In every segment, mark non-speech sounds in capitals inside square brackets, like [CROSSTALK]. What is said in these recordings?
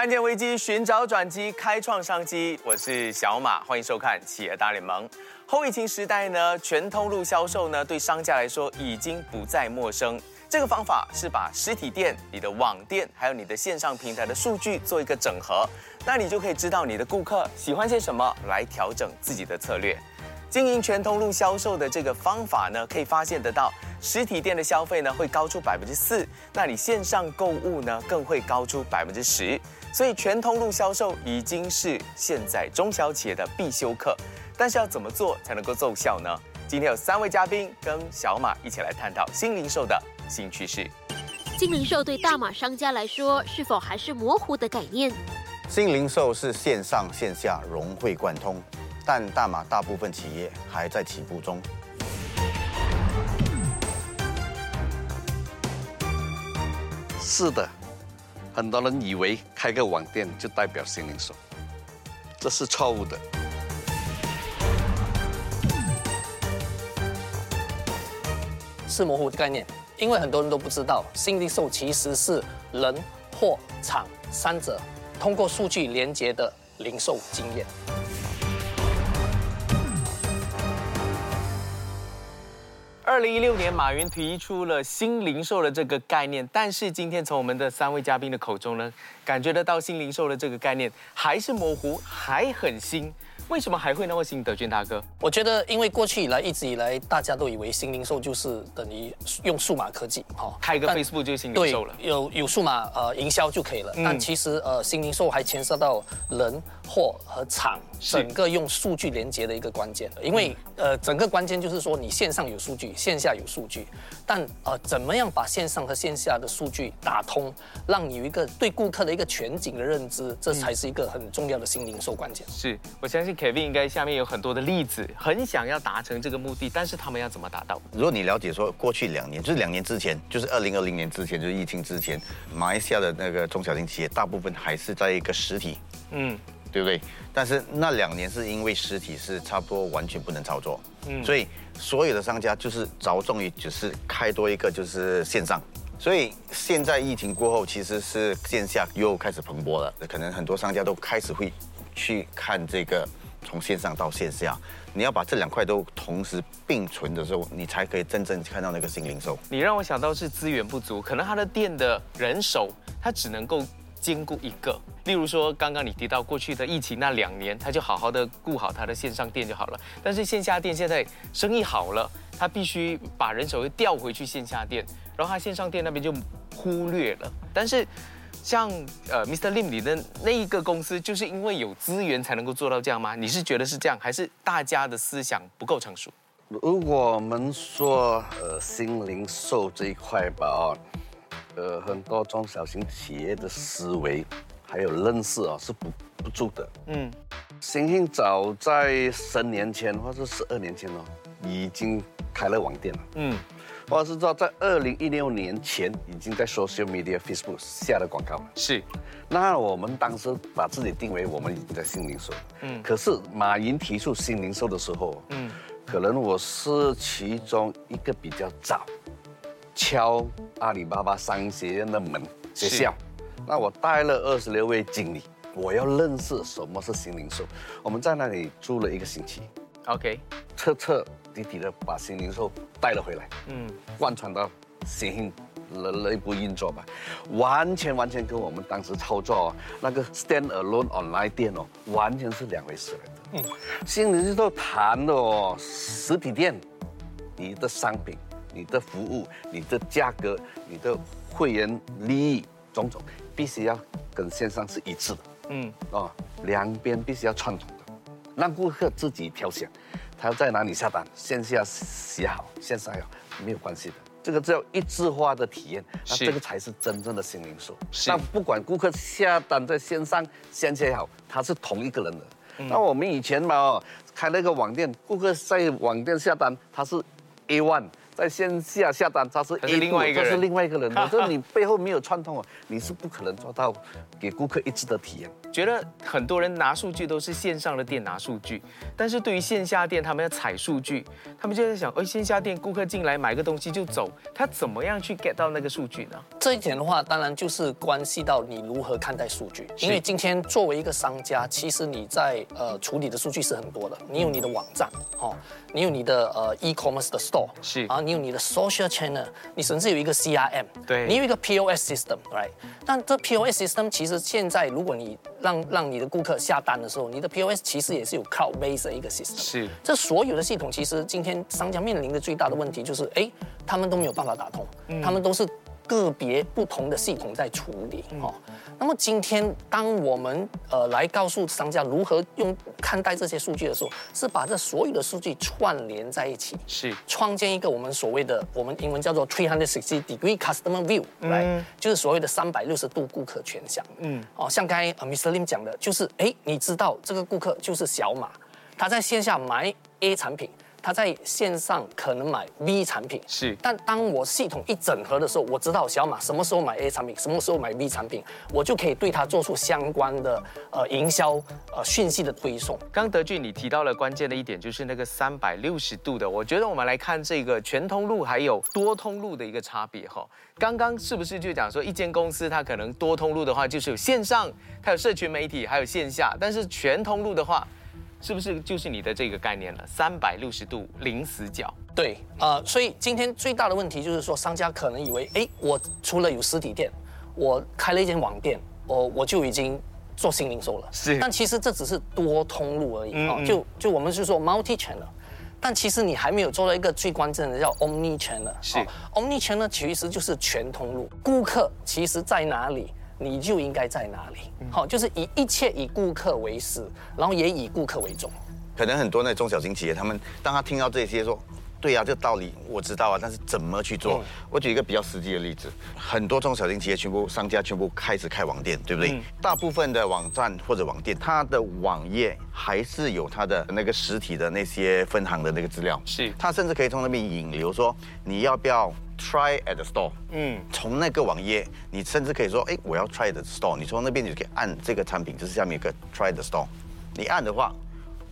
看见危机，寻找转机，开创商机。我是小马，欢迎收看企业大联盟。后疫情时代呢，全通路销售呢，对商家来说已经不再陌生。这个方法是把实体店、你的网店，还有你的线上平台的数据做一个整合，那你就可以知道你的顾客喜欢些什么，来调整自己的策略。经营全通路销售的这个方法呢，可以发现得到，实体店的消费呢会高出百分之四，那你线上购物呢更会高出百分之十。所以全通路销售已经是现在中小企业的必修课。但是要怎么做才能够奏效呢？今天有三位嘉宾跟小马一起来探讨新零售的新趋势。新零售对大马商家来说，是否还是模糊的概念？新零售是线上线下融会贯通。但大马大部分企业还在起步中。是的，很多人以为开个网店就代表新零售，这是错误的。是模糊的概念，因为很多人都不知道，新零售其实是人、货、场三者通过数据连接的零售经验。二零一六年，马云提出了新零售的这个概念，但是今天从我们的三位嘉宾的口中呢，感觉得到新零售的这个概念还是模糊，还很新。为什么还会那么新？德俊大哥，我觉得，因为过去以来一直以来，大家都以为新零售就是等于用数码科技，哈，开个 Facebook 就是新零售了，有有数码呃营销就可以了。但其实呃，新零售还牵涉到人、货和厂整个用数据连接的一个关键。因为呃，整个关键就是说，你线上有数据，线下有数据，但呃，怎么样把线上和线下的数据打通，让有一个对顾客的一个全景的认知，这才是一个很重要的新零售关键。是我相信。Kevin 应该下面有很多的例子，很想要达成这个目的，但是他们要怎么达到？如果你了解说，过去两年就是两年之前，就是二零二零年之前，就是疫情之前，马来西亚的那个中小型企业大部分还是在一个实体，嗯，对不对？但是那两年是因为实体是差不多完全不能操作，嗯，所以所有的商家就是着重于只是开多一个就是线上，所以现在疫情过后，其实是线下又开始蓬勃了，可能很多商家都开始会去看这个。从线上到线下，你要把这两块都同时并存的时候，你才可以真正看到那个新零售。你让我想到是资源不足，可能他的店的人手，他只能够兼顾一个。例如说，刚刚你提到过去的疫情那两年，他就好好的顾好他的线上店就好了。但是线下店现在生意好了，他必须把人手又调回去线下店，然后他线上店那边就忽略了。但是。像呃，Mr. Lim 里的那一个公司，就是因为有资源才能够做到这样吗？你是觉得是这样，还是大家的思想不够成熟？如果我们说呃新零售这一块吧，哦，呃，很多中小型企业的思维还有认识啊是不不足的。嗯，星星早在十年前或者十二年前哦，已经开了网店了。嗯。或者是说，在二零一六年前已经在 social media Facebook 下了广告了。是，那我们当时把自己定为我们已经在新零售。嗯。可是马云提出新零售的时候，嗯，可能我是其中一个比较早敲阿里巴巴商学院的门学校。那我带了二十六位经理，我要认识什么是新零售。我们在那里住了一个星期。OK。彻彻。底底的把新零售带了回来，嗯，贯穿到新的内部运作吧，完全完全跟我们当时操作那个 stand alone online 店哦，完全是两回事来的。嗯，新零售谈的哦，实体店，你的商品、你的服务、你的价格、你的会员利益种种，必须要跟线上是一致的。嗯，哦，两边必须要串通的，让顾客自己挑选。他要在哪里下单，线下写好，线上也好，没有关系的。这个叫一致化的体验，那这个才是真正的新零售。那不管顾客下单在线上、线下也好，他是同一个人的。那我们以前嘛，开那个网店，顾客在网店下单，他是 A one。在线下下单，他是 A 另外一个人，是另外一个人。我 [LAUGHS] 说你背后没有串通啊，你是不可能做到给顾客一致的体验。觉得很多人拿数据都是线上的店拿数据，但是对于线下店，他们要采数据，他们就在想，哎，线下店顾客进来买个东西就走，他怎么样去 get 到那个数据呢？这一点的话，当然就是关系到你如何看待数据。因为今天作为一个商家，其实你在呃处理的数据是很多的。你有你的网站，哦，你有你的呃 e-commerce 的 store，是啊，你有你的 social channel，你甚至有一个 CRM，对，你有一个 POS system，right？但这 POS system 其实现在如果你让让你的顾客下单的时候，你的 POS 其实也是有 cloud base 的一个 system。是，这所有的系统其实今天商家面临的最大的问题就是，哎，他们都没有办法打通，他们都是个别不同的系统在处理。哦，那么今天当我们呃来告诉商家如何用看待这些数据的时候，是把这所有的数据串联在一起，是创建一个我们所谓的我们英文叫做 three hundred sixty degree customer view，来，就是所谓的三百六十度顾客全向。嗯，哦，像刚才 Mr. Lim 讲的，就是哎，你知道这个顾客就是小马，他在线下买 A 产品。他在线上可能买 B 产品，是，但当我系统一整合的时候，我知道小马什么时候买 A 产品，什么时候买 B 产品，我就可以对他做出相关的呃营销呃讯息的推送。刚德俊你提到了关键的一点，就是那个三百六十度的，我觉得我们来看这个全通路还有多通路的一个差别哈。刚刚是不是就讲说一间公司它可能多通路的话，就是有线上，它有社群媒体，还有线下，但是全通路的话。是不是就是你的这个概念了？三百六十度零死角。对，呃，所以今天最大的问题就是说，商家可能以为，哎，我除了有实体店，我开了一间网店，我我就已经做新零售了。是。但其实这只是多通路而已啊，就就我们是说 multi channel，但其实你还没有做到一个最关键的叫 omni channel。是。omni channel 其实就是全通路，顾客其实在哪里？你就应该在哪里？好，就是以一切以顾客为始，然后也以顾客为重。可能很多那中小型企业，他们当他听到这些说，对呀，这个道理我知道啊，但是怎么去做？我举一个比较实际的例子，很多中小型企业全部商家全部开始开网店，对不对？大部分的网站或者网店，它的网页还是有它的那个实体的那些分行的那个资料，是。它甚至可以从那边引流，说你要不要？Try at the store，嗯，从那个网页，你甚至可以说，哎，我要 try the store，你从那边你就可以按这个产品，就是下面有个 try the store，你按的话，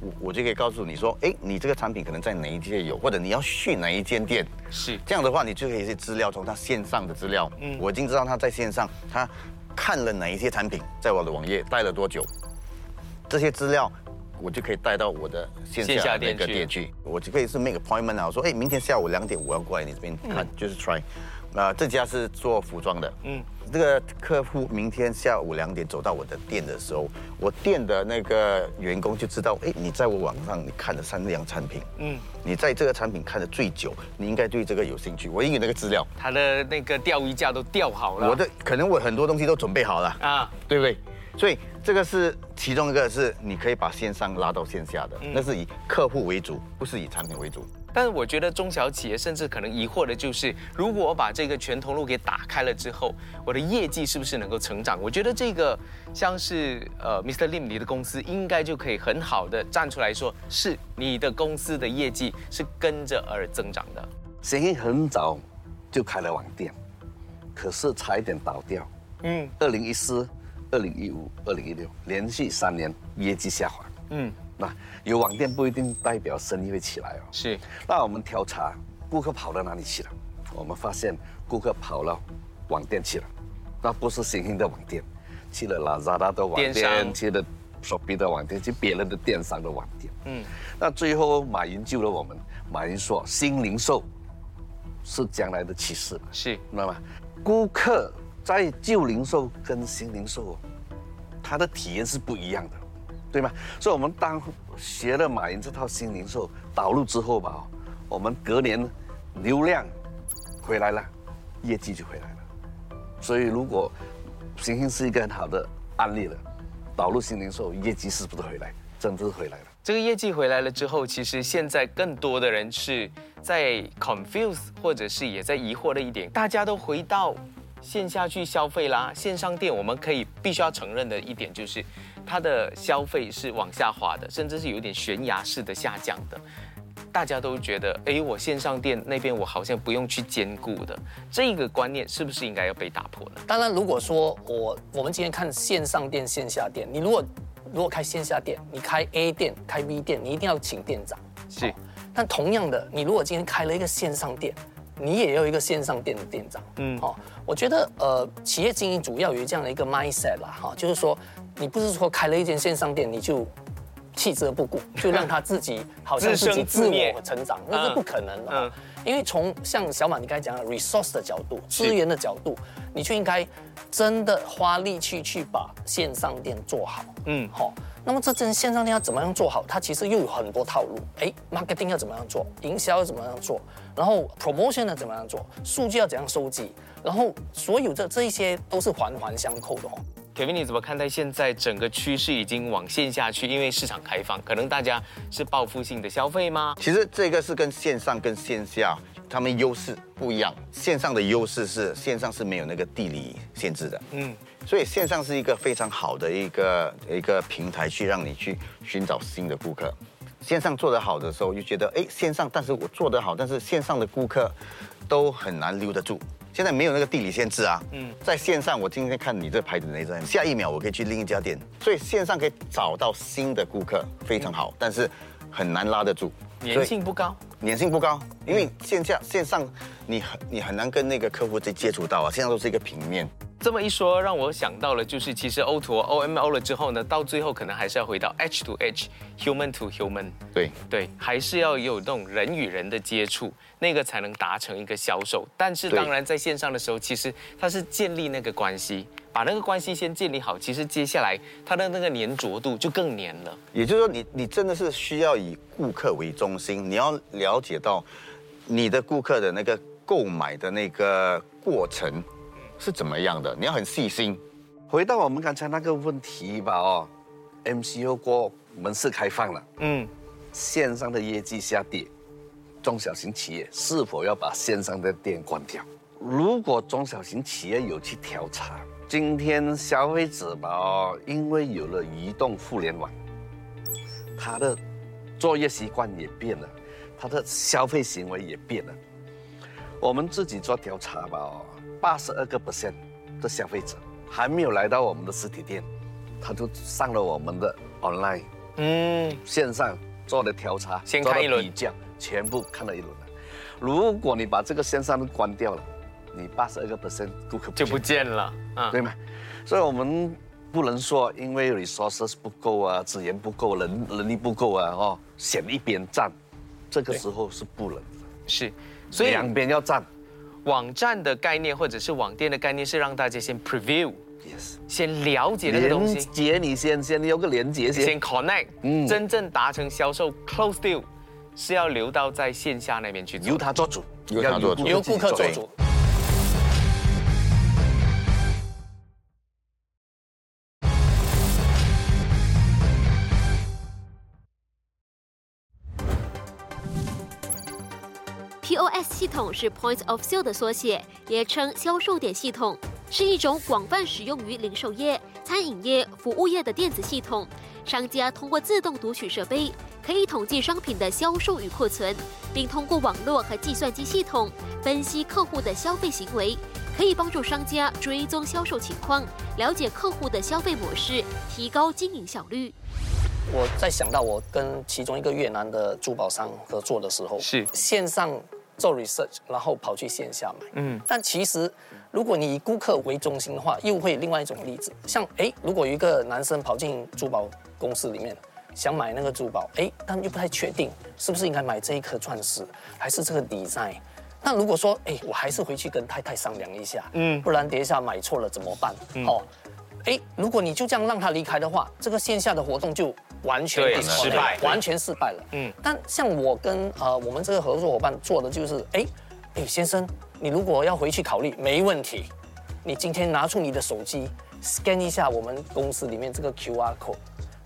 我我就可以告诉你说，哎，你这个产品可能在哪一间有，或者你要去哪一间店，是这样的话，你就可以是资料从他线上的资料，嗯，我已经知道他在线上他看了哪一些产品，在我的网页待了多久，这些资料。我就可以带到我的线下那个店去，我就可以是 make appointment 啊，我说哎，明天下午两点我要过来你这边看，就是 try。啊，这家是做服装的，嗯，这个客户明天下午两点走到我的店的时候，我店的那个员工就知道，哎，你在我网上你看了三样产品，嗯，你在这个产品看的最久，你应该对这个有兴趣。我已经有那个资料，他的那个钓鱼架都钓好了，我的可能我很多东西都准备好了啊，对不对？所以这个是其中一个，是你可以把线上拉到线下的，那是以客户为主，不是以产品为主。但是我觉得中小企业甚至可能疑惑的就是，如果我把这个全通路给打开了之后，我的业绩是不是能够成长？我觉得这个像是呃，Mr. Lim 你的公司应该就可以很好的站出来说，是你的公司的业绩是跟着而增长的。沈英很早就开了网店，可是差一点倒掉。嗯，二零一四。二零一五、二零一六连续三年业绩下滑。嗯，那有网店不一定代表生意会起来哦。是。那我们调查顾客跑到哪里去了？我们发现顾客跑了网店去了。那不是新兴的网店，去了 Lazada 的网店，去了 Shopee 的网店，去别人的电商的网店。嗯。那最后马云救了我们。马云说：“新零售是将来的趋势。”是。那么顾客。在旧零售跟新零售，他的体验是不一样的，对吗？所以，我们当学了马云这套新零售导入之后吧，我们隔年流量回来了，业绩就回来了。所以，如果行星是一个很好的案例了，导入新零售，业绩是不是回来？真的回来了。这个业绩回来了之后，其实现在更多的人是在 confuse，或者是也在疑惑的一点，大家都回到。线下去消费啦，线上店我们可以必须要承认的一点就是，它的消费是往下滑的，甚至是有点悬崖式的下降的。大家都觉得，哎，我线上店那边我好像不用去兼顾的，这个观念是不是应该要被打破呢？当然，如果说我我们今天看线上店、线下店，你如果如果开线下店，你开 A 店、开 B 店，你一定要请店长。是。但同样的，你如果今天开了一个线上店，你也有一个线上店的店长。嗯。好，我觉得呃，企业经营主要有这样的一个 mindset 啦，哈，就是说，你不是说开了一间线上店，你就弃之而不顾，就让他自己好像自己自我成长，[LAUGHS] 那是不可能的。嗯。因为从像小马你刚才讲的 resource 的角度，资源的角度，你就应该真的花力气去把线上店做好。嗯。好。那么这间线上店要怎么样做好？它其实又有很多套路。哎，marketing 要怎么样做？营销要怎么样做？然后 promotion 要怎么样做？数据要怎样收集？然后所有这这一些都是环环相扣的哦。Kevin，你怎么看待现在整个趋势已经往线下去？因为市场开放，可能大家是报复性的消费吗？其实这个是跟线上跟线下他们优势不一样。线上的优势是线上是没有那个地理限制的。嗯。所以线上是一个非常好的一个一个平台，去让你去寻找新的顾客。线上做得好的时候，就觉得哎，线上，但是我做得好，但是线上的顾客都很难留得住。现在没有那个地理限制啊。嗯，在线上，我今天看你这牌子哪家，下一秒我可以去另一家店。所以线上可以找到新的顾客，非常好，但是很难拉得住，粘性不高。粘性不高，因为线下线上你很你很难跟那个客户接接触到啊，线上都是一个平面。这么一说，让我想到了，就是其实 O to O M O 了之后呢，到最后可能还是要回到 H to H，human to human。对对，还是要有那种人与人的接触，那个才能达成一个销售。但是当然，在线上的时候，其实它是建立那个关系，把那个关系先建立好，其实接下来它的那个粘着度就更粘了。也就是说，你你真的是需要以顾客为中心，你要了解到你的顾客的那个购买的那个过程。是怎么样的？你要很细心。回到我们刚才那个问题吧，哦，MCO 过门市开放了，嗯，线上的业绩下跌，中小型企业是否要把线上的店关掉？如果中小型企业有去调查，今天消费者吧，哦，因为有了移动互联网，他的作业习惯也变了，他的消费行为也变了。我们自己做调查吧，哦。八十二个 percent 的消费者还没有来到我们的实体店，他就上了我们的 online，嗯，线上做的调查，先看一轮。比较，全部看了一轮了。如果你把这个线上关掉了，你八十二个 percent 顾客就不见了，嗯对吗？所以我们不能说因为 resources 不够啊，资源不够，人能力不够啊，哦，选一边站，这个时候是不能的，是，所以两边要站。网站的概念或者是网店的概念是让大家先 preview，yes，先了解那个东西。连接你先先有个连接先。先 connect，嗯，真正达成销售 close deal，是要留到在线下那边去做。由他做主，由他做主，由顾客做主。POS 系统是 Point of Sale 的缩写，也称销售点系统，是一种广泛使用于零售业、餐饮业、服务业的电子系统。商家通过自动读取设备，可以统计商品的销售与库存，并通过网络和计算机系统分析客户的消费行为，可以帮助商家追踪销售情况，了解客户的消费模式，提高经营效率。我在想到我跟其中一个越南的珠宝商合作的时候，是线上。做 research，然后跑去线下买。嗯，但其实如果你以顾客为中心的话，又会另外一种例子。像哎，如果有一个男生跑进珠宝公司里面，想买那个珠宝，哎，但又不太确定是不是应该买这一颗钻石，还是这个 design。那如果说哎，我还是回去跟太太商量一下，嗯，不然等一下买错了怎么办？哦，哎，如果你就这样让他离开的话，这个线下的活动就。完全失败，完全失败了。嗯，但像我跟呃我们这个合作伙伴做的就是，哎，哎先生，你如果要回去考虑，没问题。你今天拿出你的手机，scan 一下我们公司里面这个 QR code，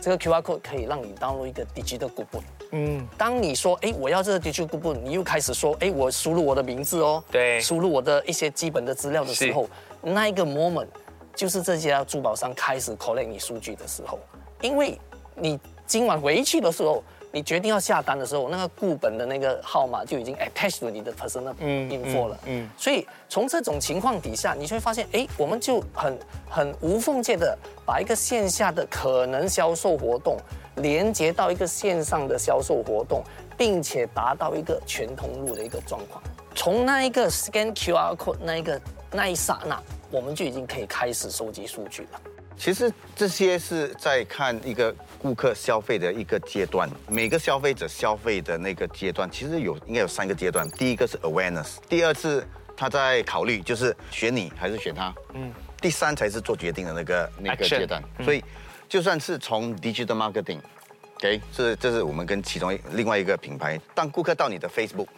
这个 QR code 可以让你 download 一个 digital coupon。嗯，当你说，哎，我要这个 digital coupon，你又开始说，哎，我输入我的名字哦，对，输入我的一些基本的资料的时候，那一个 moment 就是这家珠宝商开始 collect 你数据的时候，因为。你今晚回去的时候，你决定要下单的时候，那个固本的那个号码就已经 attached 你的 personal info 了。嗯，所以从这种情况底下，你就会发现，哎，我们就很很无缝界的把一个线下的可能销售活动连接到一个线上的销售活动，并且达到一个全通路的一个状况。从那一个 scan QR code 那一个那一刹那，我们就已经可以开始收集数据了。其实这些是在看一个顾客消费的一个阶段，每个消费者消费的那个阶段，其实有应该有三个阶段。第一个是 awareness，第二次他在考虑就是选你还是选他，嗯，第三才是做决定的那个那个阶段。所以就算是从 digital marketing，OK，这这是我们跟其中另外一个品牌，当顾客到你的 Facebook，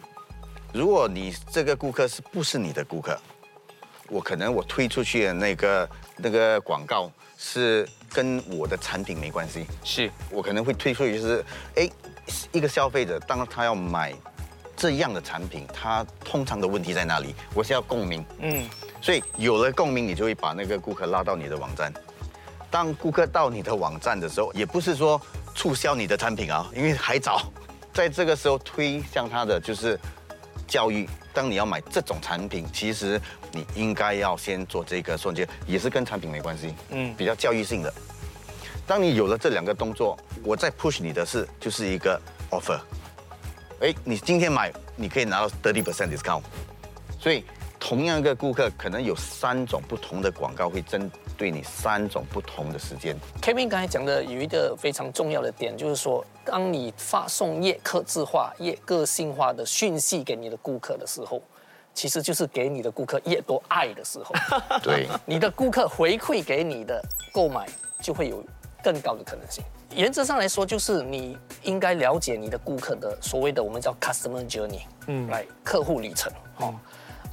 如果你这个顾客是不是你的顾客，我可能我推出去的那个那个广告。是跟我的产品没关系，是我可能会推出就是，哎，一个消费者当他要买这样的产品，他通常的问题在哪里？我是要共鸣，嗯，所以有了共鸣，你就会把那个顾客拉到你的网站。当顾客到你的网站的时候，也不是说促销你的产品啊，因为还早，在这个时候推向他的就是教育。当你要买这种产品，其实你应该要先做这个瞬间，也是跟产品没关系，嗯，比较教育性的。当你有了这两个动作，我再 push 你的是就是一个 offer，哎，你今天买你可以拿到 thirty percent discount，所以同样一个顾客可能有三种不同的广告会针。对你三种不同的时间，Kevin 刚才讲的有一个非常重要的点，就是说，当你发送越客制化、越个性化的讯息给你的顾客的时候，其实就是给你的顾客越多爱的时候。[LAUGHS] 对，你的顾客回馈给你的购买就会有更高的可能性。原则上来说，就是你应该了解你的顾客的所谓的我们叫 customer journey，嗯，来客户旅程，哦。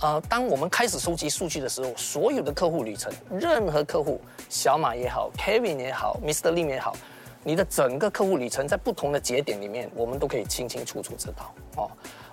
呃，当我们开始收集数据的时候，所有的客户旅程，任何客户，小马也好，Kevin 也好，Mr. Lim 也好，你的整个客户旅程在不同的节点里面，我们都可以清清楚楚知道。哦，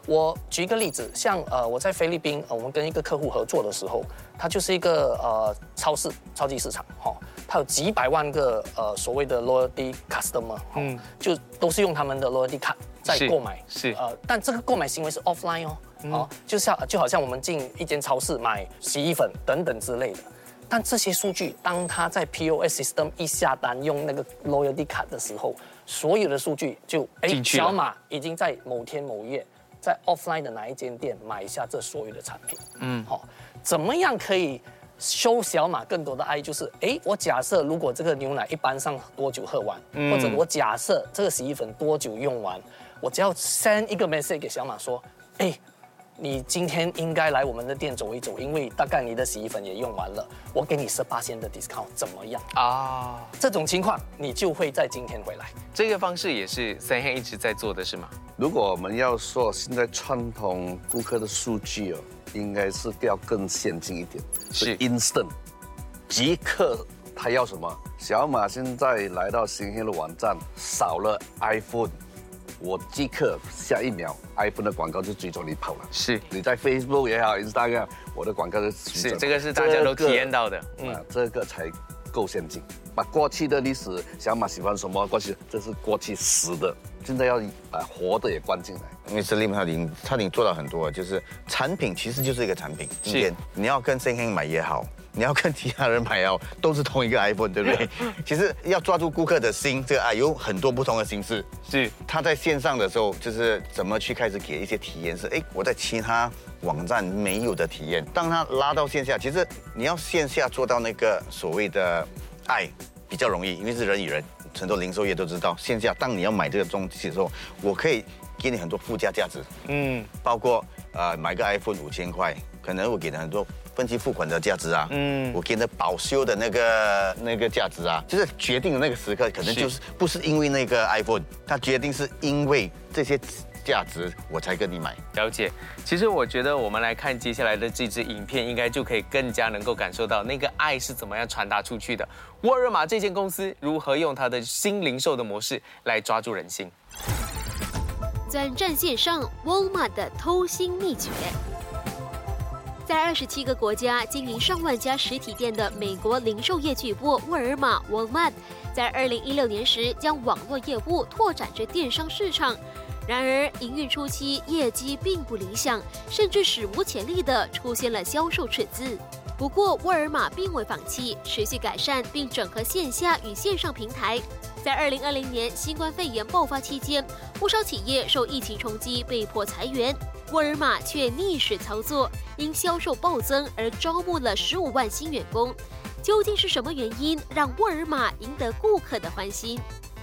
我举一个例子，像呃，我在菲律宾，呃，我们跟一个客户合作的时候，他就是一个呃超市超级市场，哈，他有几百万个呃所谓的 loyalty customer，嗯，就都是用他们的 loyalty 卡在购买，是，呃，但这个购买行为是 offline 哦。哦，就像就好像我们进一间超市买洗衣粉等等之类的，但这些数据当他在 POS system 一下单用那个 loyalty 卡的时候，所有的数据就哎，小马已经在某天某月在 offline 的哪一间店买下这所有的产品。嗯，好，怎么样可以收小马更多的爱？就是哎，我假设如果这个牛奶一般上多久喝完，或者我假设这个洗衣粉多久用完，我只要 send 一个 message 给小马说，哎。你今天应该来我们的店走一走，因为大概你的洗衣粉也用完了，我给你十八千的 discount，怎么样啊？这种情况你就会在今天回来。这个方式也是三黑一直在做的是吗？如果我们要说现在传统顾客的数据哦，应该是要更先进一点，是 instant，即刻他要什么？小马现在来到新黑的网站，少了 iPhone。我即刻下一秒，iPhone 的广告就追着你跑了。是，你在 Facebook 也好，Instagram，我的广告就是这个是大家都体验到的。嗯，这个才够先进。把过去的历史，小马喜欢什么过去，这是过去死的，现在要把活的也关进来。因为是立马他已经他已经做到很多，就是产品其实就是一个产品。今天你要跟 s i n 买也好。你要跟其他人买哦，[LAUGHS] 都是同一个 iPhone，对不对？[LAUGHS] 其实要抓住顾客的心，这个啊有很多不同的形式。是他在线上的时候，就是怎么去开始给一些体验，是哎我在其他网站没有的体验。当他拉到线下，其实你要线下做到那个所谓的爱比较容易，因为是人与人，很多零售业都知道，线下当你要买这个东西的时候，我可以给你很多附加价值。嗯，包括呃买个 iPhone 五千块，可能我给了很多。分期付款的价值啊，嗯，我给的保修的那个那个价值啊，就是决定的那个时刻，可能就是不是因为那个 iPhone，它决定是因为这些价值我才跟你买。了解，其实我觉得我们来看接下来的这支影片，应该就可以更加能够感受到那个爱是怎么样传达出去的。沃尔玛这间公司如何用它的新零售的模式来抓住人心？转战线上，沃尔玛的偷心秘诀。在二十七个国家经营上万家实体店的美国零售业巨擘沃尔玛 （Walmart） 在二零一六年时将网络业务拓展至电商市场。然而，营运初期业绩并不理想，甚至史无前例地出现了销售赤字。不过，沃尔玛并未放弃，持续改善并整合线下与线上平台。在二零二零年新冠肺炎爆发期间，不少企业受疫情冲击被迫裁员，沃尔玛却逆势操作，因销售暴增而招募了十五万新员工。究竟是什么原因让沃尔玛赢得顾客的欢心？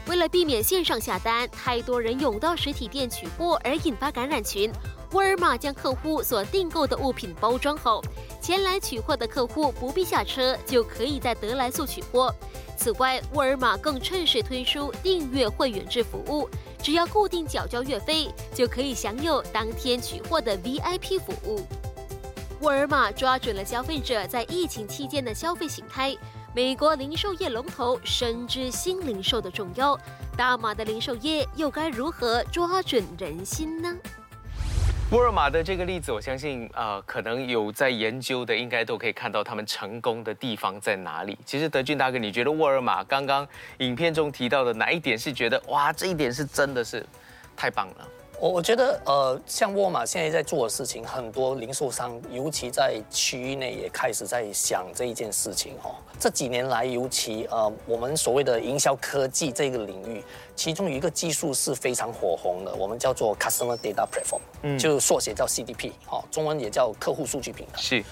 为了避免线上下单太多人涌到实体店取货而引发感染群，沃尔玛将客户所订购的物品包装好，前来取货的客户不必下车就可以在德莱素取货。此外，沃尔玛更趁势推出订阅会员制服务，只要固定缴交月费，就可以享有当天取货的 VIP 服务。沃尔玛抓准了消费者在疫情期间的消费形态。美国零售业龙头深知新零售的重要，大马的零售业又该如何抓准人心呢？沃尔玛的这个例子，我相信呃，可能有在研究的，应该都可以看到他们成功的地方在哪里。其实德军大哥，你觉得沃尔玛刚刚影片中提到的哪一点是觉得哇，这一点是真的是太棒了？我我觉得，呃，像沃尔玛现在在做的事情，很多零售商，尤其在区域内也开始在想这一件事情哦。这几年来，尤其呃，我们所谓的营销科技这个领域，其中有一个技术是非常火红的，我们叫做 Customer Data Platform，嗯，就缩写叫 CDP，哈，中文也叫客户数据平台。是，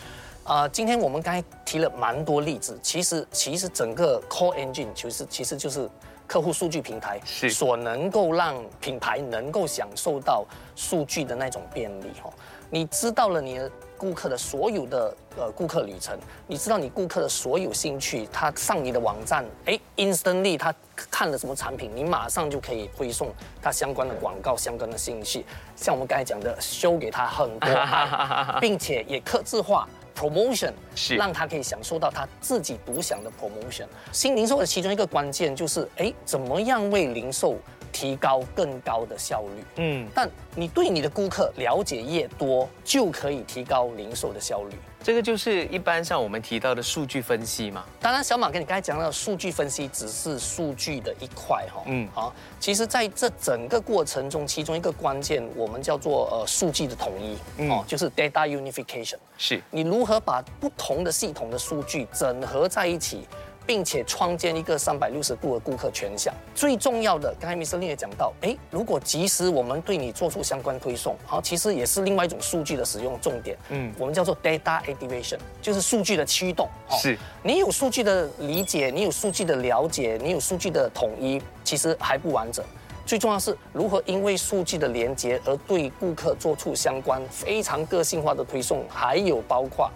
啊，今天我们刚才提了蛮多例子，其实其实整个 Core Engine 其实其实就是。客户数据平台是所能够让品牌能够享受到数据的那种便利哈，你知道了你的顾客的所有的呃顾客旅程，你知道你顾客的所有兴趣，他上你的网站，哎，instantly 他看了什么产品，你马上就可以推送他相关的广告、相关的信息，像我们刚才讲的，show 给他很多，[LAUGHS] 并且也刻字化。Promotion 是让他可以享受到他自己独享的 promotion。新零售的其中一个关键就是，哎，怎么样为零售提高更高的效率？嗯，但你对你的顾客了解越多，就可以提高零售的效率。这个就是一般像我们提到的数据分析嘛。当然，小马跟你刚才讲到，数据分析只是数据的一块哈。嗯，好，其实在这整个过程中，其中一个关键，我们叫做呃数据的统一，哦，就是 data unification。是你如何把不同的系统的数据整合在一起？并且创建一个三百六十度的顾客全向。最重要的，刚才 Mr. Lee 也讲到，诶，如果及时我们对你做出相关推送，好，其实也是另外一种数据的使用重点。嗯，我们叫做 data activation，就是数据的驱动。是，你有数据的理解，你有数据的了解，你有数据的统一，其实还不完整。最重要是如何因为数据的连接而对顾客做出相关非常个性化的推送，还有包括。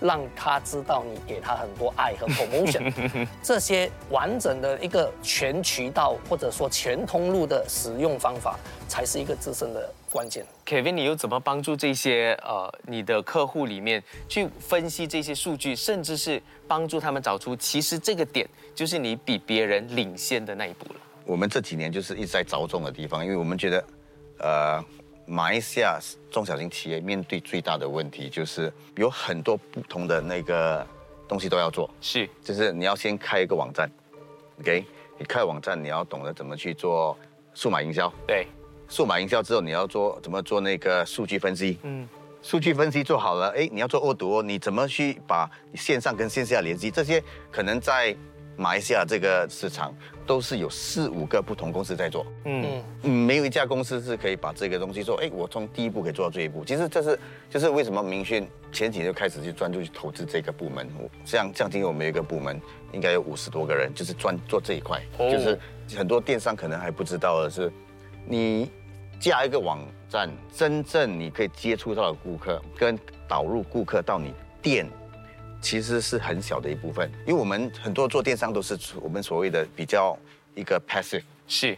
让他知道你给他很多爱和 promotion，[LAUGHS] 这些完整的一个全渠道或者说全通路的使用方法，才是一个自身的关键。Kevin，你又怎么帮助这些呃你的客户里面去分析这些数据，甚至是帮助他们找出其实这个点就是你比别人领先的那一步了？我们这几年就是一直在着重的地方，因为我们觉得，呃。马来西亚中小型企业面对最大的问题就是有很多不同的那个东西都要做，是，就是你要先开一个网站，OK，你开网站你要懂得怎么去做数码营销，对，数码营销之后你要做怎么做那个数据分析，嗯，数据分析做好了，哎，你要做恶毒，你怎么去把线上跟线下联系，这些可能在。马来西亚这个市场都是有四五个不同公司在做，嗯嗯，没有一家公司是可以把这个东西说，哎，我从第一步可以做到这一步。其实这是就是为什么明讯前几年就开始去专注去投资这个部门。像像今天我们有一个部门，应该有五十多个人，就是专做这一块。就是很多电商可能还不知道的是，你加一个网站，真正你可以接触到的顾客跟导入顾客到你店。其实是很小的一部分，因为我们很多做电商都是我们所谓的比较一个 passive，是，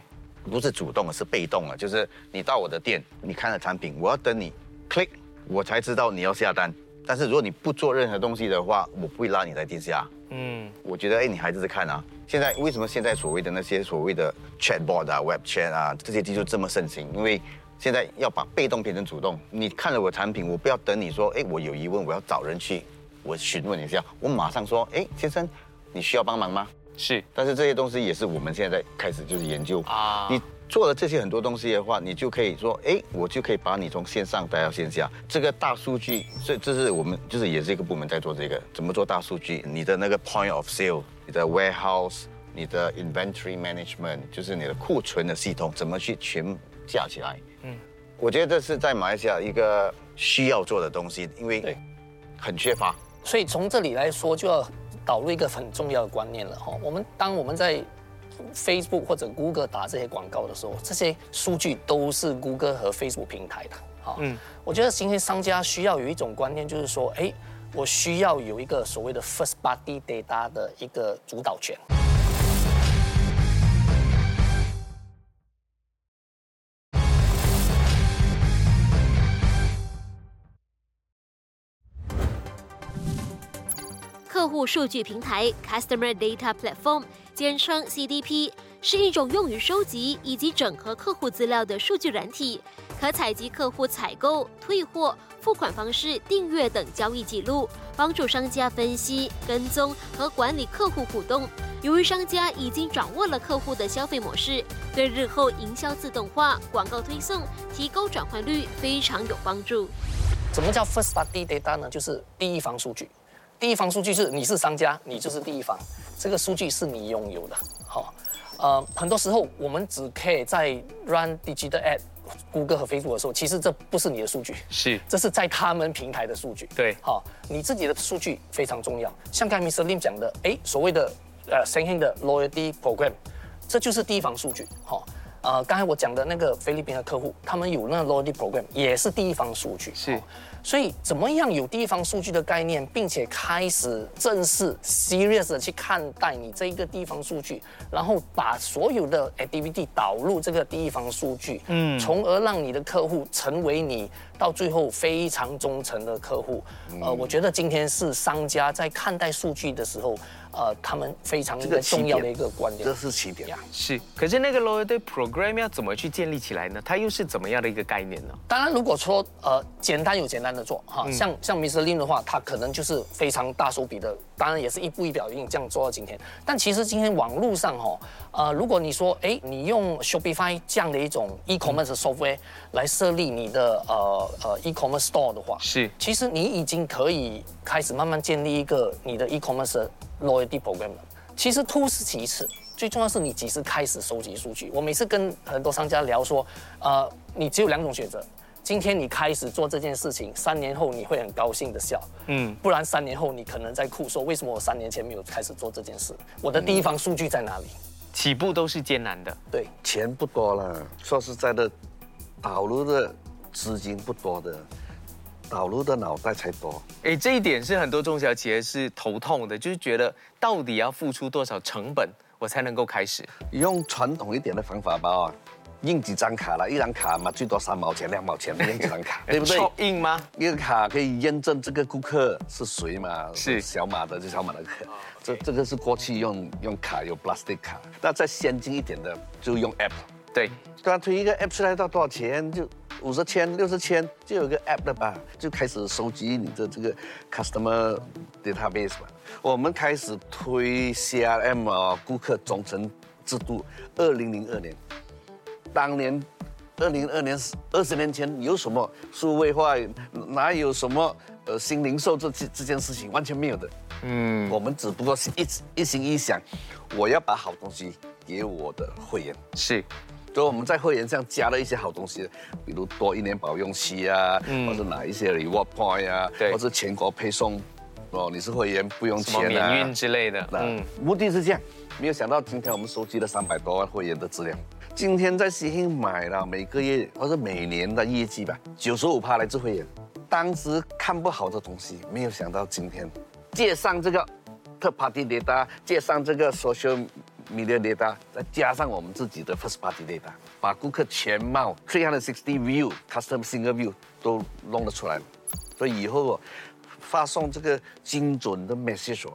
不是主动的，是被动的，就是你到我的店，你看了产品，我要等你 click，我才知道你要下单。但是如果你不做任何东西的话，我不会拉你在地下。嗯，我觉得哎，你还是看啊。现在为什么现在所谓的那些所谓的 chatbot 啊、web chat 啊这些技术这么盛行？因为现在要把被动变成主动。你看了我产品，我不要等你说，哎，我有疑问，我要找人去，我询问一下，我马上说，哎，先生，你需要帮忙吗？是。但是这些东西也是我们现在开始就是研究啊。你做了这些很多东西的话，你就可以说，哎，我就可以把你从线上带到线下。这个大数据，这这是我们就是也是一个部门在做这个，怎么做大数据？你的那个 point of sale，你的 warehouse。你的 inventory management 就是你的库存的系统，怎么去全架起来？嗯，我觉得这是在马来西亚一个需要做的东西，因为很缺乏。所以从这里来说，就要导入一个很重要的观念了哈。我们当我们在 Facebook 或者 Google 打这些广告的时候，这些数据都是 Google 和 Facebook 平台的。哈，嗯，我觉得今天商家需要有一种观念，就是说，哎，我需要有一个所谓的 first party data 的一个主导权。户数据平台 （Customer Data Platform） 简称 CDP，是一种用于收集以及整合客户资料的数据软体，可采集客户采购、退货、付款方式、订阅等交易记录，帮助商家分析、跟踪和管理客户互动。由于商家已经掌握了客户的消费模式，对日后营销自动化、广告推送、提高转换率非常有帮助。什么叫 First Party Data 呢？就是第一方数据。第一方数据是你是商家，你就是第一方，这个数据是你拥有的。好，呃，很多时候我们只可以在 run digital ad Google 和 Facebook 的时候，其实这不是你的数据，是，这是在他们平台的数据。对，好，你自己的数据非常重要。像刚才 Mr. Lim 讲的，哎，所谓的呃 s i n g 的 loyalty program，这就是第一方数据。好，呃，刚才我讲的那个菲律宾的客户，他们有那个 loyalty program，也是第一方数据。是。所以，怎么样有地方数据的概念，并且开始正式 serious 的去看待你这一个地方数据，然后把所有的 activity 导入这个地方数据，嗯，从而让你的客户成为你到最后非常忠诚的客户。呃，我觉得今天是商家在看待数据的时候。呃，他们非常一个重要的一个观点，这是起点呀。是，可是那个 loyalty program 要怎么去建立起来呢？它又是怎么样的一个概念呢？当然，如果说呃简单有简单的做哈，像像 Mr. Lin 的话，他可能就是非常大手笔的，当然也是一步一脚印这样做到今天。但其实今天网络上哈，呃，如果你说哎，你用 Shopify 这样的一种 e-commerce software 来设立你的呃呃 e-commerce store 的话，是，其实你已经可以开始慢慢建立一个你的 e-commerce。loyalty program，其实 t o 是其次，最重要是你几时开始收集数据。我每次跟很多商家聊说，呃，你只有两种选择，今天你开始做这件事情，三年后你会很高兴的笑，嗯，不然三年后你可能在哭说，为什么我三年前没有开始做这件事？我的第一方数据在哪里？起步都是艰难的，对，钱不多了，说实在的，导入的资金不多的。导入的脑袋才多，哎，这一点是很多中小企业是头痛的，就是觉得到底要付出多少成本，我才能够开始用传统一点的方法吧，印几张卡了，一张卡嘛最多三毛钱、两毛钱印几张卡，[LAUGHS] 对不对？印吗？一个卡可以验证这个顾客是谁嘛？是小马的，就小马的卡。这这个是过去用用卡有 plastic 卡，那再先进一点的就用 app。对，刚推一个 app 出来到多少钱就。五十千、六十千就有个 app 了吧，就开始收集你的这个 customer database 吧。我们开始推 CRM 啊，顾客忠诚制度。二零零二年，当年二零二年二十年前有什么数位化？哪有什么呃新零售这这这件事情？完全没有的。嗯，我们只不过是一一心一想，我要把好东西给我的会员。是。所以我们在会员上加了一些好东西，比如多一年保用期啊，或者哪一些 reward point 啊，或者全国配送，哦，你是会员不用钱啊，免运之类的。嗯，目的是这样，没有想到今天我们收集了三百多万会员的资料。今天在喜庆买了每个月或者每年的业绩吧，九十五趴来自会员。当时看不好的东西，没有想到今天借上这个特 party data，借上这个 social。Media data 再加上我们自己的 first party data，把顾客全貌 three hundred sixty view custom single view 都弄得出来，所以以后发送这个精准的 message，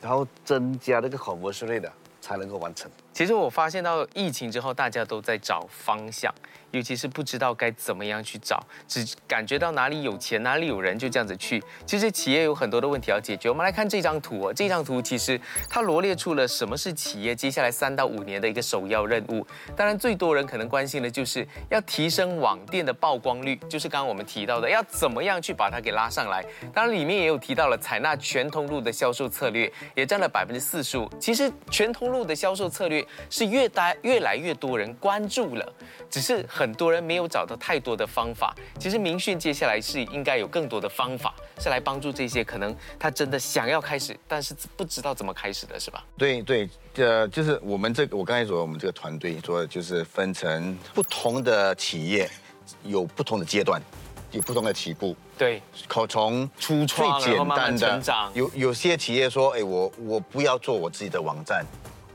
然后增加这个 conversion rate 才能够完成。其实我发现到疫情之后，大家都在找方向。尤其是不知道该怎么样去找，只感觉到哪里有钱哪里有人就这样子去。其实企业有很多的问题要解决。我们来看这张图，这张图其实它罗列出了什么是企业接下来三到五年的一个首要任务。当然，最多人可能关心的就是要提升网店的曝光率，就是刚刚我们提到的要怎么样去把它给拉上来。当然，里面也有提到了采纳全通路的销售策略，也占了百分之四十五。其实全通路的销售策略是越大越来越多人关注了，只是。很多人没有找到太多的方法，其实明讯接下来是应该有更多的方法，是来帮助这些可能他真的想要开始，但是不知道怎么开始的，是吧？对对，呃，就是我们这个我刚才说我们这个团队说，就是分成不同的企业，有不同的阶段，有不同的起步。对，可从初创最简单的，有有些企业说，哎，我我不要做我自己的网站，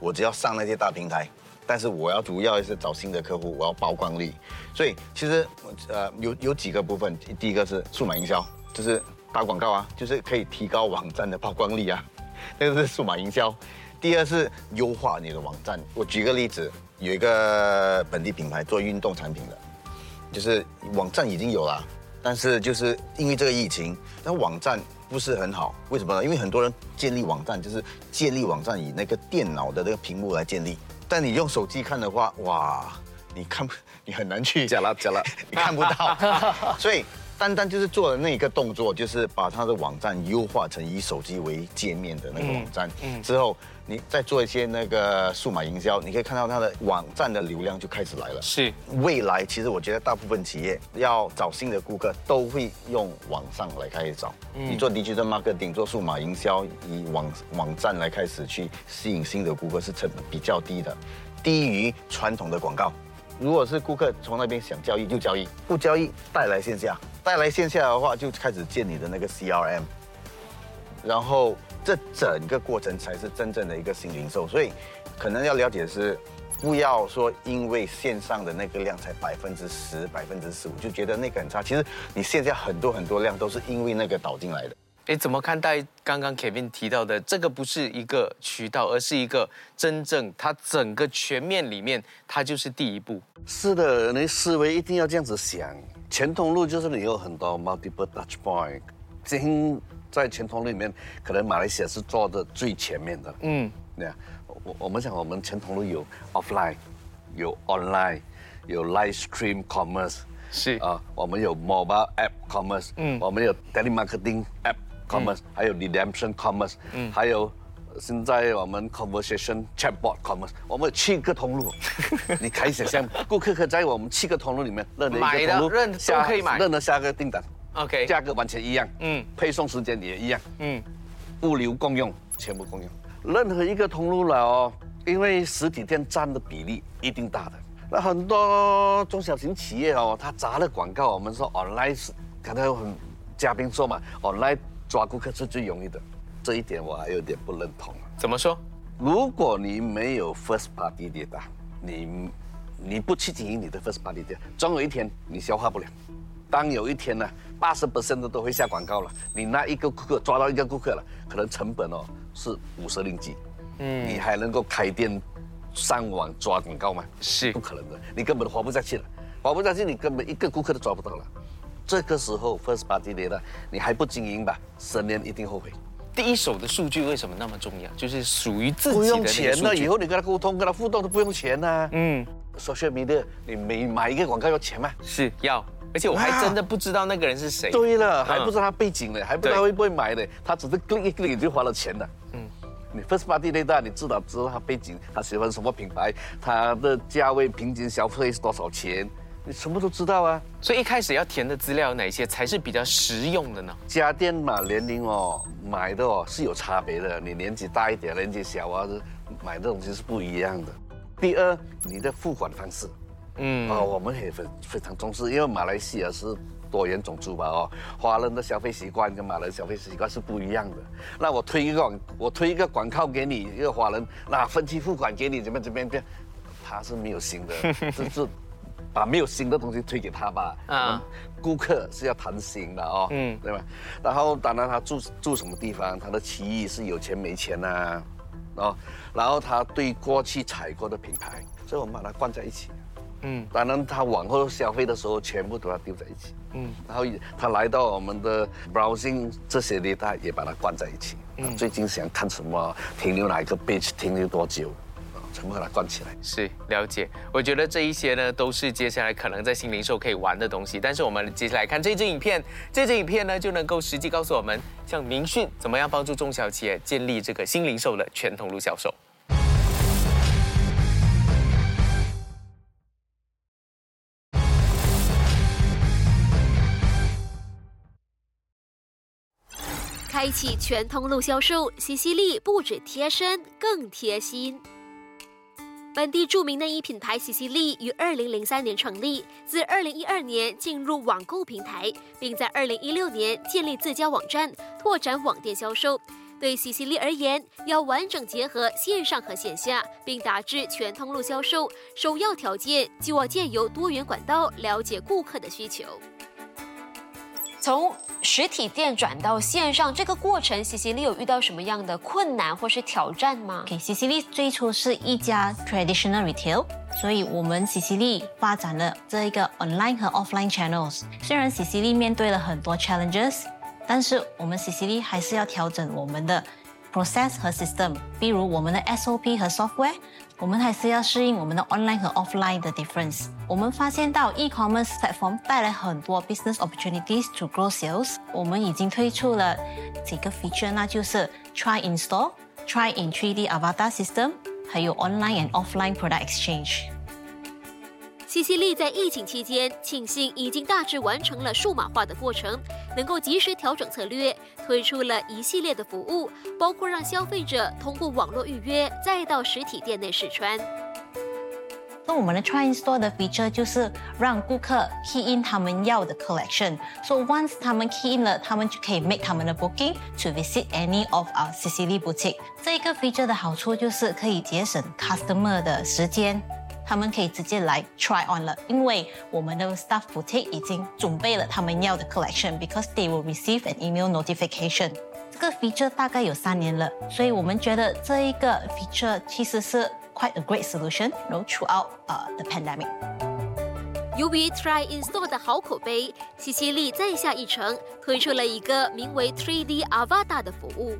我只要上那些大平台。但是我要主要是找新的客户，我要曝光率，所以其实呃有有几个部分，第一个是数码营销，就是打广告啊，就是可以提高网站的曝光率啊，那个是数码营销。第二是优化你的网站，我举个例子，有一个本地品牌做运动产品的，就是网站已经有了，但是就是因为这个疫情，那网站不是很好，为什么呢？因为很多人建立网站就是建立网站以那个电脑的那个屏幕来建立。但你用手机看的话，哇，你看不，[LAUGHS] 你很难去假了假了，[LAUGHS] 你看不到。[LAUGHS] 所以单单就是做的那一个动作，就是把他的网站优化成以手机为界面的那个网站，嗯，之后。你再做一些那个数码营销，你可以看到它的网站的流量就开始来了。是，未来其实我觉得大部分企业要找新的顾客，都会用网上来开始找。你做 digital marketing，做数码营销，以网网站来开始去吸引新的顾客，是成本比较低的，低于传统的广告。如果是顾客从那边想交易就交易，不交易带来线下，带来线下的话就开始建你的那个 CRM，然后。这整个过程才是真正的一个新零售，所以可能要了解的是，不要说因为线上的那个量才百分之十、百分之十五，就觉得那个很差。其实你线下很多很多量都是因为那个导进来的。哎，怎么看待刚刚 Kevin 提到的这个不是一个渠道，而是一个真正它整个全面里面，它就是第一步。是的，你思维一定要这样子想。全通路就是你有很多 multiple touch point，今在全通里面，可能马来西亚是做的最前面的。嗯，对啊，我我们想我们全通路有 offline，有 online，有 live stream commerce，是啊，我们有 mobile app commerce，嗯，我们有 telemarketing app commerce，还有 redemption commerce，嗯，还有现在我们 conversation chatbot commerce，我们有七个通路，[LAUGHS] 你可以想象，顾客可在我们七个通路里面任何一个通路下可以买，任何下个订单。OK，价格完全一样，嗯，配送时间也一样，嗯，物流共用，全部共用。任何一个通路了哦，因为实体店占的比例一定大的。那很多中小型企业哦，他砸了广告，我们说 online 是，刚才有很嘉宾说嘛，online 抓顾客是最容易的，这一点我还有点不认同。怎么说？如果你没有 first party data，你你不去经营你的 first party data，总有一天你消化不了。当有一天呢，八十 percent 的都会下广告了，你那一个顾客抓到一个顾客了，可能成本哦是五十零几，嗯，你还能够开店上网抓广告吗？是不可能的，你根本活不下去了，活不下去，你根本一个顾客都抓不到了。这个时候 first party data 你还不经营吧，十年一定后悔。第一手的数据为什么那么重要？就是属于自己的不用钱了，以后你跟他沟通、跟他互动都不用钱呐。嗯，social media 你每买一个广告要钱吗？是要。而且我还真的不知道那个人是谁。对了，还不知道他背景呢，还不知道会不会买呢。他只是 click 一 click 就花了钱了。嗯，你 first party data 你至少知道他背景，他喜欢什么品牌，他的价位平均消费是多少钱，你什么都知道啊。所以一开始要填的资料有哪些才是比较实用的呢？家电嘛，年龄哦，买的哦是有差别的。你年纪大一点，年纪小啊，买的东西是不一样的。第二，你的付款方式。嗯啊，我们也非非常重视，因为马来西亚是多元种族吧哦，华人的消费习惯跟马来消费习惯是不一样的。那我推一个广，我推一个广告给你，一个华人，那分期付款给你，怎么怎么样变？他是没有心的，[LAUGHS] 这是把没有新的东西推给他吧。啊，顾客是要谈心的哦，嗯，对吧？然后当然他住住什么地方，他的区域是有钱没钱呐。哦，然后他对过去采过的品牌，所以我们把它灌在一起。嗯，当然他往后消费的时候，全部都要丢在一起。嗯，然后他来到我们的 browsing 这些呢，他也把它灌在一起。嗯，最近想看什么，停留哪一个 page，停留多久。全部把它关起来，是了解。我觉得这一些呢，都是接下来可能在新零售可以玩的东西。但是我们接下来看这支影片，这支影片呢，就能够实际告诉我们，像明讯怎么样帮助中小企业建立这个新零售的全通路销售。开启全通路销售，西西利不止贴身，更贴心。本地著名内衣品牌西西利于二零零三年成立，自二零一二年进入网购平台，并在二零一六年建立自家网站，拓展网店销售。对西西利而言，要完整结合线上和线下，并达至全通路销售，首要条件就要借由多元管道了解顾客的需求。从实体店转到线上这个过程，西西利有遇到什么样的困难或是挑战吗？给西西利最初是一家 traditional retail，所以我们西西利发展了这一个 online 和 offline channels。虽然西西利面对了很多 challenges，但是我们西西利还是要调整我们的 process 和 system，比如我们的 SOP 和 software。我们还是要适应我们的 online 和 offline 的 difference。我们发现到 e-commerce platform 带来很多 business opportunities to grow sales。我们已经推出了几个 feature，那就是 try in store、try in 3D avatar system，还有 online and offline product exchange。 西西利在疫情期间庆幸已经大致完成了数码化的过程，能够及时调整策略，推出了一系列的服务，包括让消费者通过网络预约，再到实体店内试穿。那我们的 Try in Store 的 feature 就是让顾客 key in 他们要的 collection，所以 once 他们 key in 了，他们就可以 make 他们的 booking to visit any of our Sicily boutique。这个 feature 的好处就是可以节省 customer 的时间。他们可以直接来 try on 了，因为我们的 staff boutique 已经准备了他们要的 collection，because they will receive an email notification。这个 feature 大概有三年了，所以我们觉得这一个 feature 其实是 quite a great solution，you know throughout uh the pandemic。由于 Try in Store 的好口碑，西西利再下一城，推出了一个名为 3D Avata 的服务。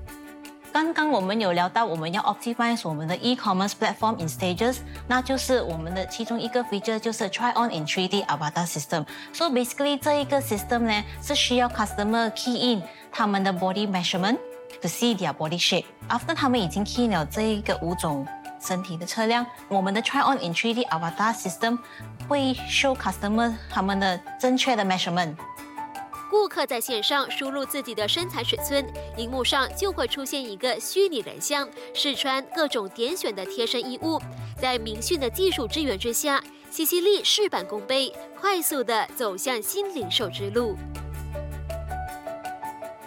刚刚我们有聊到，我们要 optimize 我们的 e-commerce platform in stages，那就是我们的其中一个 feature 就是 try on in 3D avatar system。So basically 这一个 system 呢是需要 customer key in 他们的 body measurement to see their body shape。After 他们已经 key 了这一个五种身体的测量，我们的 try on in 3D avatar system 会 show customer 他们的正确的 measurement。 顾客在线上输入自己的身材尺寸，荧幕上就会出现一个虚拟人像，试穿各种点选的贴身衣物。在明讯的技术支援之下，西西利事半功倍，快速的走向新零售之路。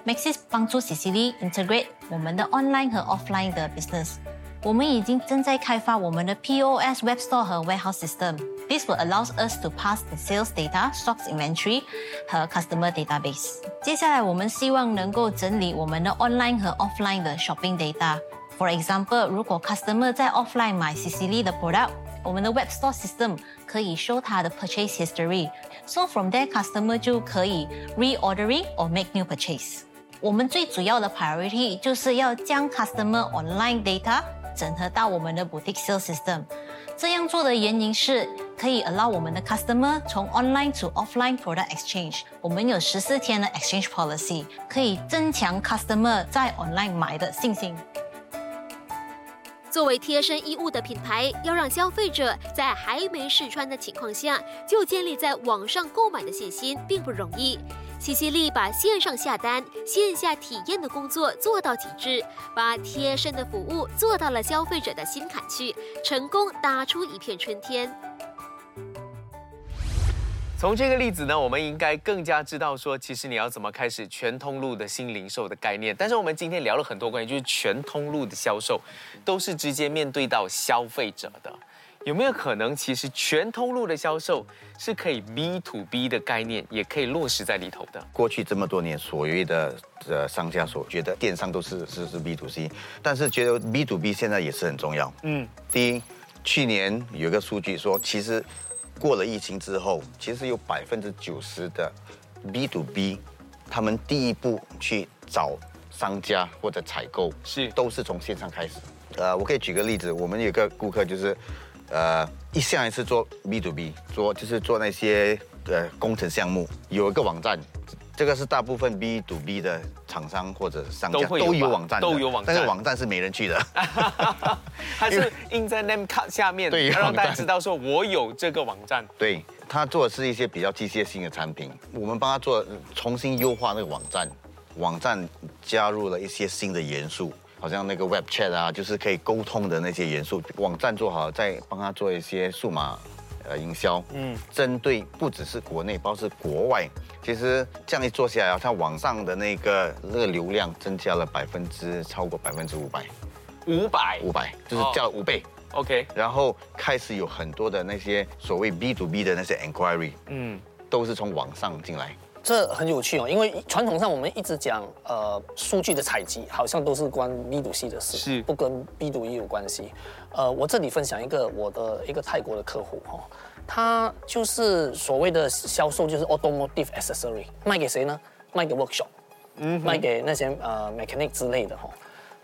Maxis 帮助西西利 integrate 我们的 online 和 offline 的 business。我们已经正在开发我们的 POS Web Store 和 Warehouse System。This will allows us to pass the sales data, stocks inventory 和 customer database。接下来，我们希望能够整理我们的 online 和 offline 的 shopping data。For example，如果 customer 在 offline 买 CCL 的 product，我们的 Web Store System 可以 show 他的 purchase history。So from there, customer 就可以 reordering or make new purchase。我们最主要的 priority 就是要将 customer online data 整合到我们的 boutique sales system。 这样做的原因是可以 allow 我们的 customer 从 online to offline product exchange。我们有十四天的 exchange policy，可以增强 customer 在 online 买的信心。作为贴身衣物的品牌，要让消费者在还没试穿的情况下就建立在网上购买的信心，并不容易。西西利把线上下单、线下体验的工作做到极致，把贴身的服务做到了消费者的心坎去，成功打出一片春天。从这个例子呢，我们应该更加知道说，其实你要怎么开始全通路的新零售的概念。但是我们今天聊了很多关于就是全通路的销售，都是直接面对到消费者的。有没有可能，其实全通路的销售是可以 B to B 的概念，也可以落实在里头的？过去这么多年，所谓的呃商家所觉得电商都是是是 B to C，但是觉得 B to B 现在也是很重要。嗯，第一，去年有个数据说，其实过了疫情之后，其实有百分之九十的 B to B，他们第一步去找商家或者采购是都是从线上开始。呃，我可以举个例子，我们有个顾客就是。呃，一向一次做 B to B，做就是做那些呃工程项目，有一个网站，这个是大部分 B to B 的厂商或者商家都有网站，都有网站，但是网站是没人去的，[LAUGHS] 它是印在 name card 下面，对，让大家知道说我有这个网站。对他做的是一些比较机械性的产品，我们帮他做重新优化那个网站，网站加入了一些新的元素。好像那个 Web Chat 啊，就是可以沟通的那些元素，网站做好，再帮他做一些数码呃营销。嗯，针对不只是国内，包括是国外，其实这样一做下来，他网上的那个那个流量增加了百分之超过百分之五百，五百五百就是加了五倍。OK，然后开始有很多的那些所谓 B to B 的那些 Enquiry，嗯，都是从网上进来。这很有趣哦，因为传统上我们一直讲，呃，数据的采集好像都是关 B to C 的事，是不跟 B to E 有关系。呃，我这里分享一个我的一个泰国的客户哈，他就是所谓的销售就是 automotive accessory，卖给谁呢？卖给 workshop，嗯，卖给那些呃 mechanic 之类的哈。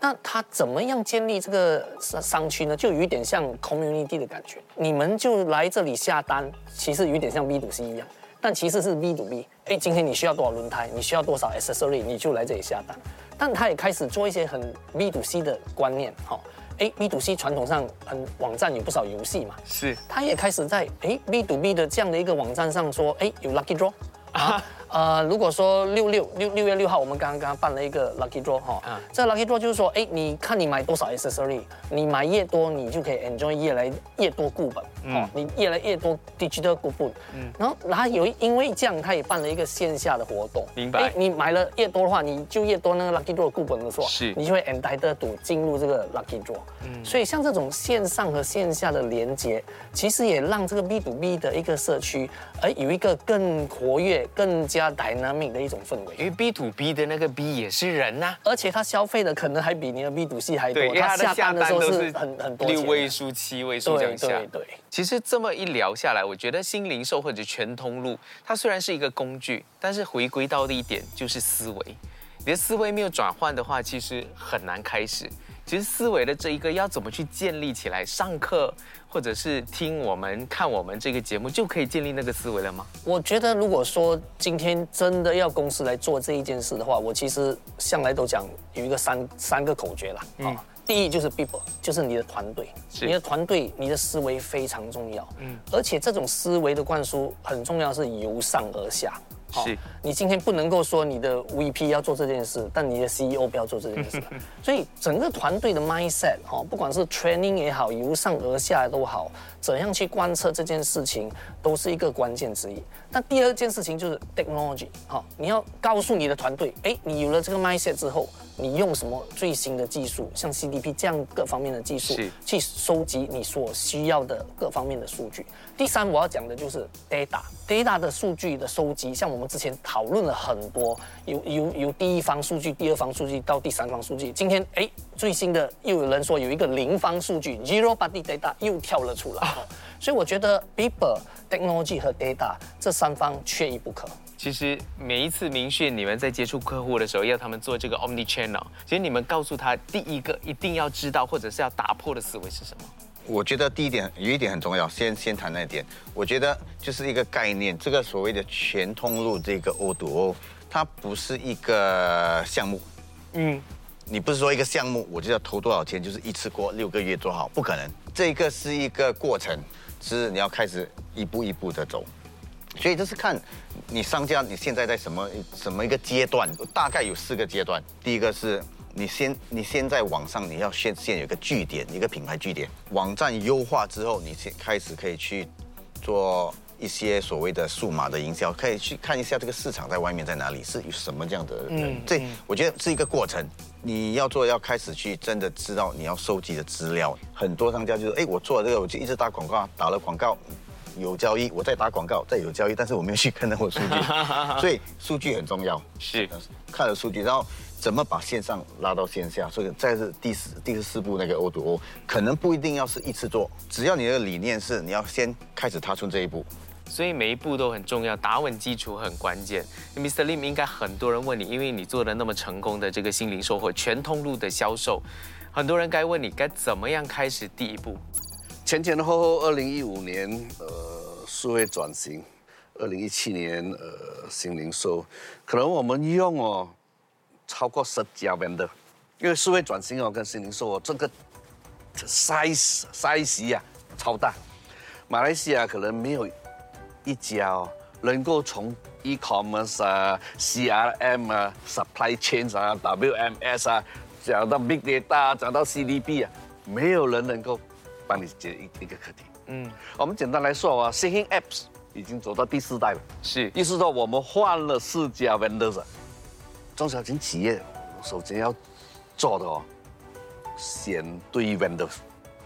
那他怎么样建立这个商商区呢？就有一点像 community 的感觉，你们就来这里下单，其实有点像 B to C 一样。但其实是 B to B，哎，今天你需要多少轮胎，你需要多少 accessory，你就来这里下单。但他也开始做一些很 B to C 的观念，哈，哎，B to C 传统上很网站有不少游戏嘛，是，他也开始在哎 B to B 的这样的一个网站上说，哎，有 lucky draw。啊，呃，如果说六六六六月六号，我们刚刚刚办了一个 lucky draw 哈，这 lucky draw 就是说，哎，你看你买多少 accessory，你买越多，你就可以 enjoy 越来越多固本，哦，你越来越多 digital 固本，嗯，然后然后有因为这样，他也办了一个线下的活动，明白？你买了越多的话，你就越多那个 lucky draw 固本的时候，是，你就会 entitled to 进入这个 lucky draw，嗯，所以像这种线上和线下的连接，其实也让这个 B to B 的一个社区，而有一个更活跃。更加 dynamic 的一种氛围，因为 B to B 的那个 B 也是人呐，而且他消费的可能还比你的 B to C 还多，他下单的时候是很很多六位数、七位数这样下。对对。其实这么一聊下来，我觉得新零售或者全通路，它虽然是一个工具，但是回归到的一点就是思维，你的思维没有转换的话，其实很难开始。其实思维的这一个要怎么去建立起来？上课或者是听我们看我们这个节目就可以建立那个思维了吗？我觉得，如果说今天真的要公司来做这一件事的话，我其实向来都讲有一个三三个口诀啦。啊，第一就是 people，就是你的团队，你的团队，你的思维非常重要。嗯，而且这种思维的灌输很重要，是由上而下。是，你今天不能够说你的 VP 要做这件事，但你的 CEO 不要做这件事。[LAUGHS] 所以整个团队的 mindset 哈，不管是 training 也好，由上而下都好，怎样去观测这件事情，都是一个关键之一。那第二件事情就是 technology 哈，你要告诉你的团队，哎，你有了这个 mindset 之后。你用什么最新的技术，像 CDP 这样各方面的技术，去收集你所需要的各方面的数据。第三，我要讲的就是 data，data 的数据的收集，像我们之前讨论了很多，由由由第一方数据、第二方数据到第三方数据。今天，哎，最新的又有人说有一个零方数据 （zero body data） 又跳了出来。所以我觉得 people、technology 和 data 这三方缺一不可。其实每一次明讯，你们在接触客户的时候，要他们做这个 omni channel，其实你们告诉他第一个一定要知道或者是要打破的思维是什么？我觉得第一点有一点很重要，先先谈那点。我觉得就是一个概念，这个所谓的全通路这个 O to O，它不是一个项目。嗯，你不是说一个项目我就要投多少钱，就是一次过六个月做好，不可能。这个是一个过程，是你要开始一步一步的走。所以这是看你商家你现在在什么什么一个阶段，大概有四个阶段。第一个是你先你先在网上你要先先有个据点，一个品牌据点。网站优化之后，你先开始可以去做一些所谓的数码的营销，可以去看一下这个市场在外面在哪里，是有什么这样的人。这我觉得是一个过程。你要做，要开始去真的知道你要收集的资料。很多商家就是，哎，我做了这个，我就一直打广告，打了广告有交易，我再打广告再有交易，但是我没有去看那我数据，[LAUGHS] 所以数据很重要。是，看了数据，然后怎么把线上拉到线下？所以再是第四第四步那个 O to O，可能不一定要是一次做，只要你的理念是你要先开始踏出这一步。所以每一步都很重要，打稳基础很关键。Mr. Lim 应该很多人问你，因为你做的那么成功的这个新零售或全通路的销售，很多人该问你该怎么样开始第一步。前前后后，二零一五年呃数位转型，二零一七年呃新零售，可能我们用哦超过十家 vendor，因为数位转型哦跟新零售哦这个 size size 呀超大，马来西亚可能没有。一家哦，能够从 e-commerce 啊、CRM 啊、supply chain 啊、WMS 啊，讲到 big data，讲到 CDB 啊，没有人能够帮你解一一个课题。嗯，我们简单来说啊，Seeing Apps 已经走到第四代了。是，意思说我们换了四家 vendors。中小型企业首先要做的哦，选对 vendors。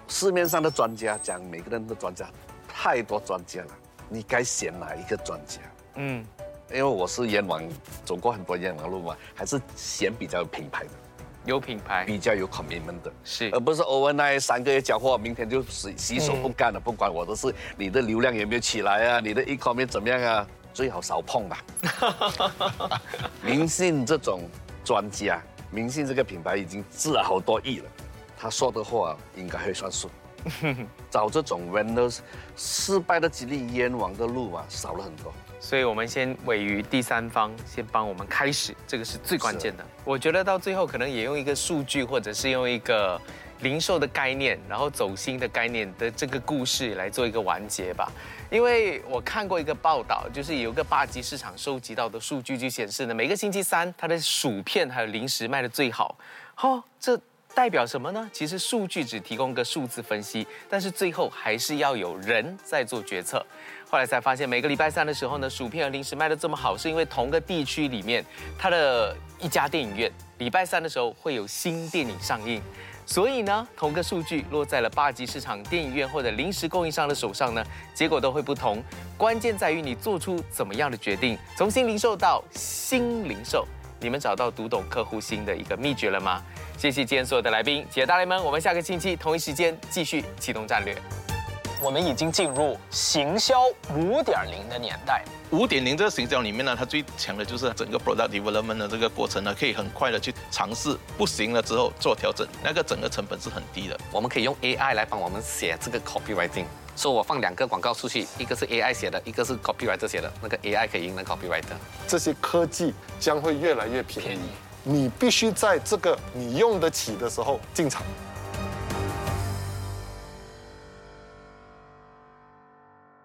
市面上的专家讲，每个人的专家太多专家了。你该选哪一个专家？嗯，因为我是燕王，走过很多燕王路嘛，还是选比较有品牌的，有品牌，比较有 commitment 的，是，而不是 overnight 三个月交货，明天就洗洗手不干了，不管我的事。你的流量有没有起来啊？[LAUGHS] 你的 e-commerce 怎么样啊？最好少碰吧。[LAUGHS] 明信这种专家，明信这个品牌已经值了好多亿了，他说的话应该会算数。[LAUGHS] 找这种 vendors 失败的几率冤枉的路啊，少了很多。所以，我们先委于第三方，先帮我们开始，这个是最关键的。我觉得到最后可能也用一个数据，或者是用一个零售的概念，然后走心的概念的这个故事来做一个完结吧。因为我看过一个报道，就是有个八级市场收集到的数据就显示呢，每个星期三它的薯片还有零食卖的最好。哦，这。代表什么呢？其实数据只提供个数字分析，但是最后还是要有人在做决策。后来才发现，每个礼拜三的时候呢，薯片和零食卖的这么好，是因为同个地区里面它的一家电影院礼拜三的时候会有新电影上映，所以呢，同个数据落在了八级市场电影院或者零食供应商的手上呢，结果都会不同。关键在于你做出怎么样的决定。从新零售到新零售，你们找到读懂客户心的一个秘诀了吗？谢谢今天所有的来宾，谢谢大联盟，我们下个星期同一时间继续启动战略。我们已经进入行销五点零的年代。五点零这个行销里面呢，它最强的就是整个 product development 的这个过程呢，可以很快的去尝试，不行了之后做调整，那个整个成本是很低的。我们可以用 AI 来帮我们写这个 copywriting，说我放两个广告出去，一个是 AI 写的，一个是 copywriter 写的，那个 AI 可以赢那 copywriter。这些科技将会越来越便宜。你必须在这个你用得起的时候进场。